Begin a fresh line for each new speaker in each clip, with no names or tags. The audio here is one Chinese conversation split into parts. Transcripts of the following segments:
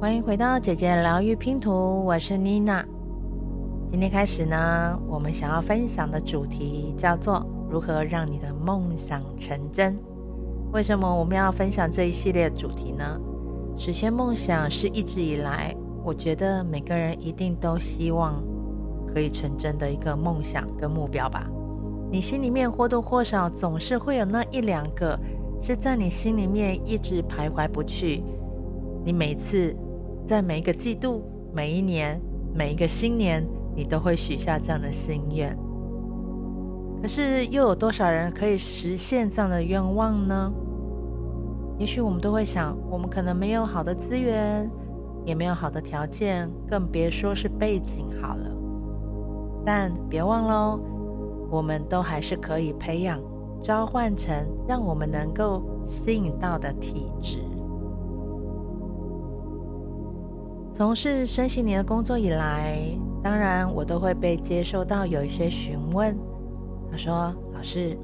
欢迎回到姐姐疗愈拼图，我是妮娜。今天开始呢，我们想要分享的主题叫做如何让你的梦想成真。为什么我们要分享这一系列主题呢？实现梦想是一直以来，我觉得每个人一定都希望可以成真的一个梦想跟目标吧。你心里面或多或少总是会有那一两个，是在你心里面一直徘徊不去。你每次。在每一个季度、每一年、每一个新年，你都会许下这样的心愿。可是，又有多少人可以实现这样的愿望呢？也许我们都会想，我们可能没有好的资源，也没有好的条件，更别说是背景好了。但别忘了，我们都还是可以培养、召唤成让我们能够吸引到的体质。从事身心灵的工作以来，当然我都会被接受到有一些询问。他说：“老师，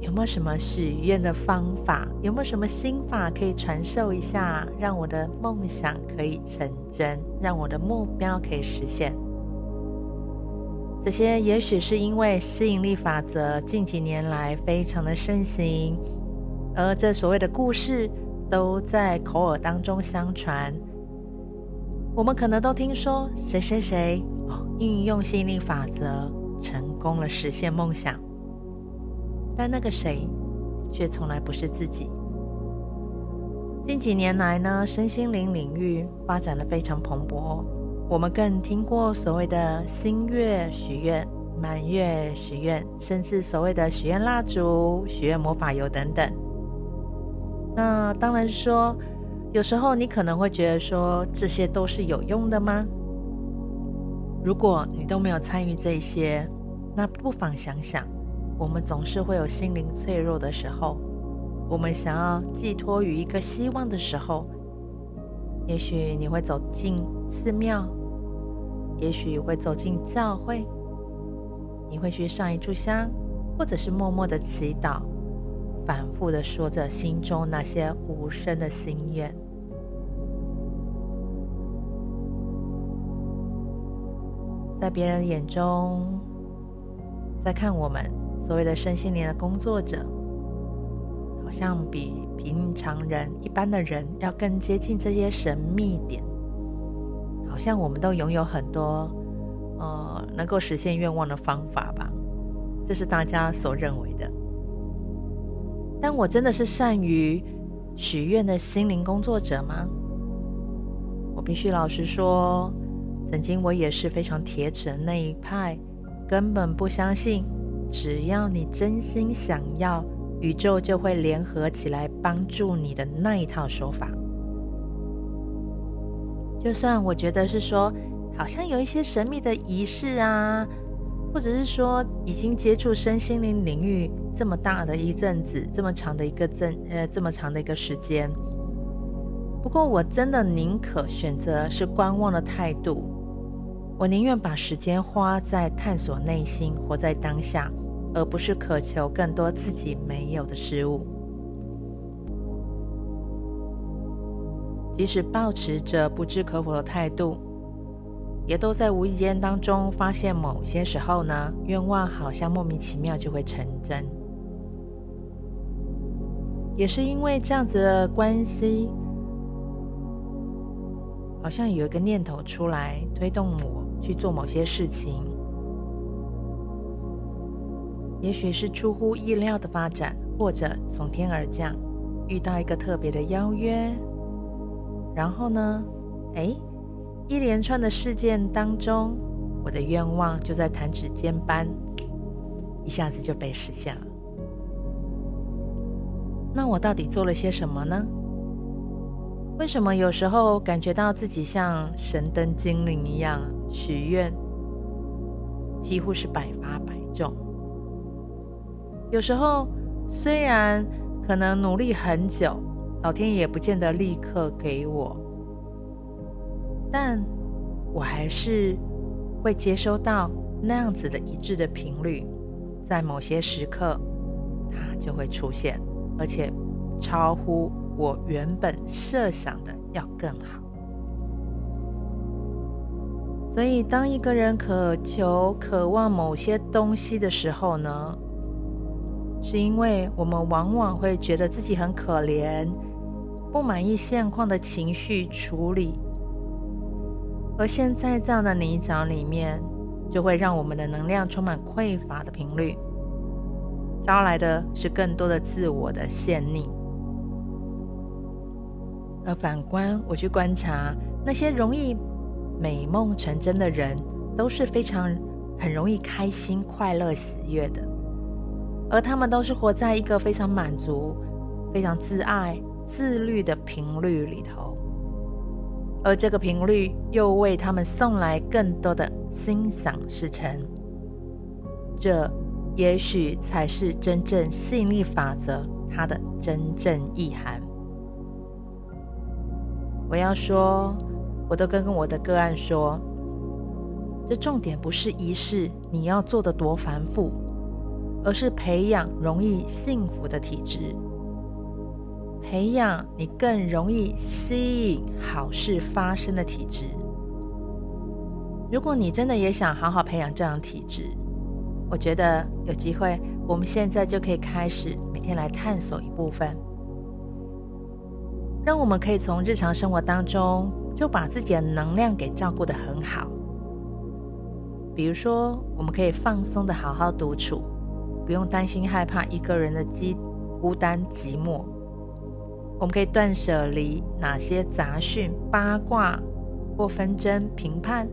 有没有什么许愿的方法？有没有什么心法可以传授一下，让我的梦想可以成真，让我的目标可以实现？”这些也许是因为吸引力法则近几年来非常的盛行，而这所谓的故事都在口耳当中相传。我们可能都听说谁谁谁哦，运用吸引力法则成功了，实现梦想。但那个谁却从来不是自己。近几年来呢，身心灵领域发展得非常蓬勃。我们更听过所谓的新月许愿、满月许愿，甚至所谓的许愿蜡烛、许愿魔法油等等。那当然说。有时候你可能会觉得说，这些都是有用的吗？如果你都没有参与这些，那不妨想想，我们总是会有心灵脆弱的时候，我们想要寄托于一个希望的时候，也许你会走进寺庙，也许会走进教会，你会去上一炷香，或者是默默的祈祷，反复的说着心中那些无声的心愿。在别人眼中，在看我们所谓的身心灵的工作者，好像比平常人、一般的人要更接近这些神秘点。好像我们都拥有很多，呃，能够实现愿望的方法吧？这是大家所认为的。但我真的是善于许愿的心灵工作者吗？我必须老实说。曾经我也是非常铁齿的那一派，根本不相信，只要你真心想要，宇宙就会联合起来帮助你的那一套说法。就算我觉得是说，好像有一些神秘的仪式啊，或者是说已经接触身心灵领域这么大的一阵子，这么长的一个阵呃这么长的一个时间，不过我真的宁可选择是观望的态度。我宁愿把时间花在探索内心，活在当下，而不是渴求更多自己没有的事物。即使抱持着不置可否的态度，也都在无意间当中发现，某些时候呢，愿望好像莫名其妙就会成真。也是因为这样子的关系，好像有一个念头出来推动我。去做某些事情，也许是出乎意料的发展，或者从天而降，遇到一个特别的邀约，然后呢，哎，一连串的事件当中，我的愿望就在弹指间般，一下子就被实现了。那我到底做了些什么呢？为什么有时候感觉到自己像神灯精灵一样？许愿几乎是百发百中。有时候虽然可能努力很久，老天爷不见得立刻给我，但我还是会接收到那样子的一致的频率，在某些时刻它就会出现，而且超乎我原本设想的要更好。所以，当一个人渴求、渴望某些东西的时候呢，是因为我们往往会觉得自己很可怜，不满意现况的情绪处理，而现在这样的泥沼里面，就会让我们的能量充满匮乏的频率，招来的是更多的自我的陷溺。而反观我去观察那些容易美梦成真的人，都是非常很容易开心、快乐、喜悦的，而他们都是活在一个非常满足、非常自爱、自律的频率里头，而这个频率又为他们送来更多的心想事成。这也许才是真正吸引力法则它的真正意涵。我要说，我都跟跟我的个案说，这重点不是仪式你要做得多繁复，而是培养容易幸福的体质，培养你更容易吸引好事发生的体质。如果你真的也想好好培养这样体质，我觉得有机会，我们现在就可以开始每天来探索一部分。让我们可以从日常生活当中就把自己的能量给照顾得很好。比如说，我们可以放松的好好独处，不用担心害怕一个人的寂孤单寂寞。我们可以断舍离哪些杂讯、八卦或纷争、评判，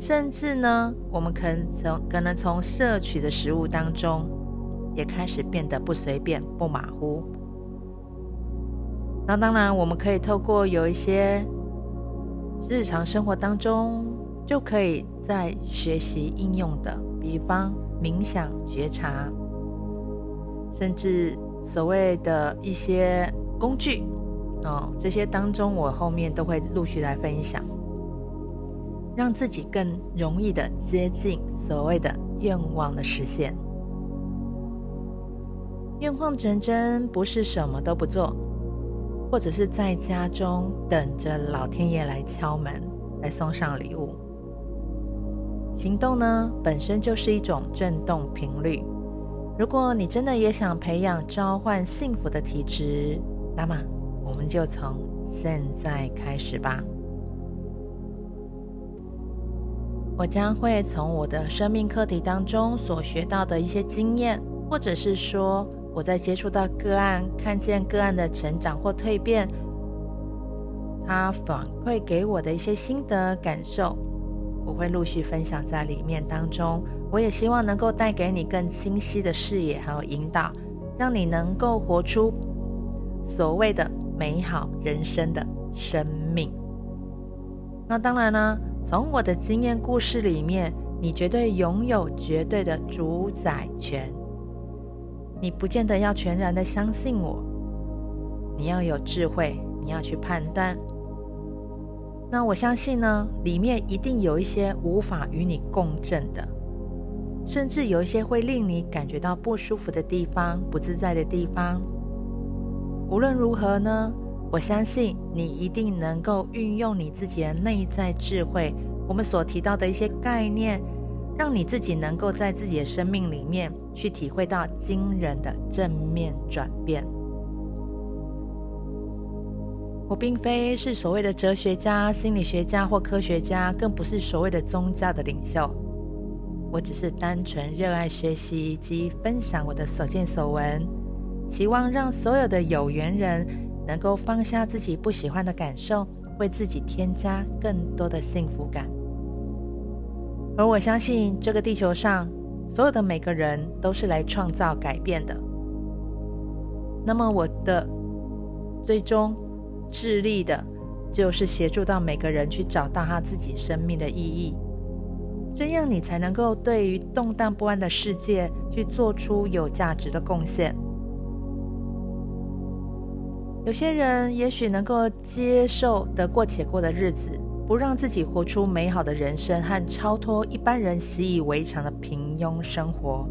甚至呢，我们可能从可能从摄取的食物当中也开始变得不随便、不马虎。那当然，我们可以透过有一些日常生活当中就可以在学习应用的，比方冥想、觉察，甚至所谓的一些工具哦，这些当中我后面都会陆续来分享，让自己更容易的接近所谓的愿望的实现。愿望成真不是什么都不做。或者是在家中等着老天爷来敲门，来送上礼物。行动呢，本身就是一种振动频率。如果你真的也想培养召唤幸福的体质，那么我们就从现在开始吧。我将会从我的生命课题当中所学到的一些经验，或者是说。我在接触到个案，看见个案的成长或蜕变，他反馈给我的一些心得感受，我会陆续分享在里面当中。我也希望能够带给你更清晰的视野，还有引导，让你能够活出所谓的美好人生的生命。那当然呢，从我的经验故事里面，你绝对拥有绝对的主宰权。你不见得要全然的相信我，你要有智慧，你要去判断。那我相信呢，里面一定有一些无法与你共振的，甚至有一些会令你感觉到不舒服的地方、不自在的地方。无论如何呢，我相信你一定能够运用你自己的内在智慧，我们所提到的一些概念。让你自己能够在自己的生命里面去体会到惊人的正面转变。我并非是所谓的哲学家、心理学家或科学家，更不是所谓的宗教的领袖。我只是单纯热爱学习及分享我的所见所闻，期望让所有的有缘人能够放下自己不喜欢的感受，为自己添加更多的幸福感。而我相信，这个地球上所有的每个人都是来创造改变的。那么，我的最终致力的，就是协助到每个人去找到他自己生命的意义，这样你才能够对于动荡不安的世界去做出有价值的贡献。有些人也许能够接受得过且过的日子。不让自己活出美好的人生和超脱一般人习以为常的平庸生活。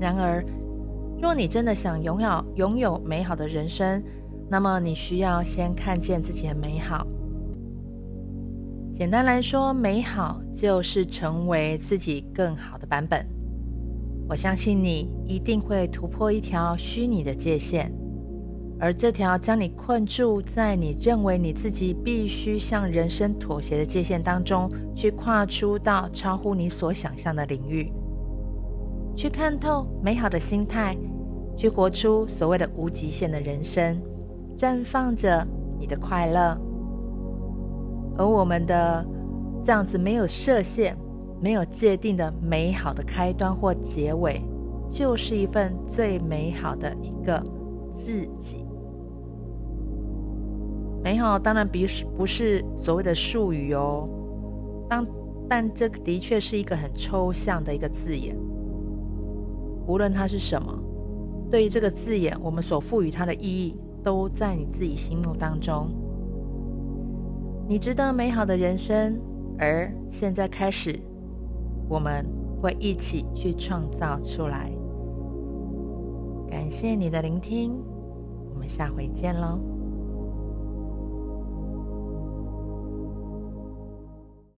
然而，若你真的想拥有拥有美好的人生，那么你需要先看见自己的美好，简单来说，美好就是成为自己更好的版本。我相信你一定会突破一条虚拟的界限，而这条将你困住在你认为你自己必须向人生妥协的界限当中，去跨出到超乎你所想象的领域，去看透美好的心态，去活出所谓的无极限的人生，绽放着你的快乐。而我们的这样子没有设限、没有界定的美好的开端或结尾，就是一份最美好的一个自己。美好当然不是不是所谓的术语哦，当但这的确是一个很抽象的一个字眼。无论它是什么，对于这个字眼，我们所赋予它的意义，都在你自己心目当中。你值得美好的人生，而现在开始，我们会一起去创造出来。感谢你的聆听，我们下回见喽。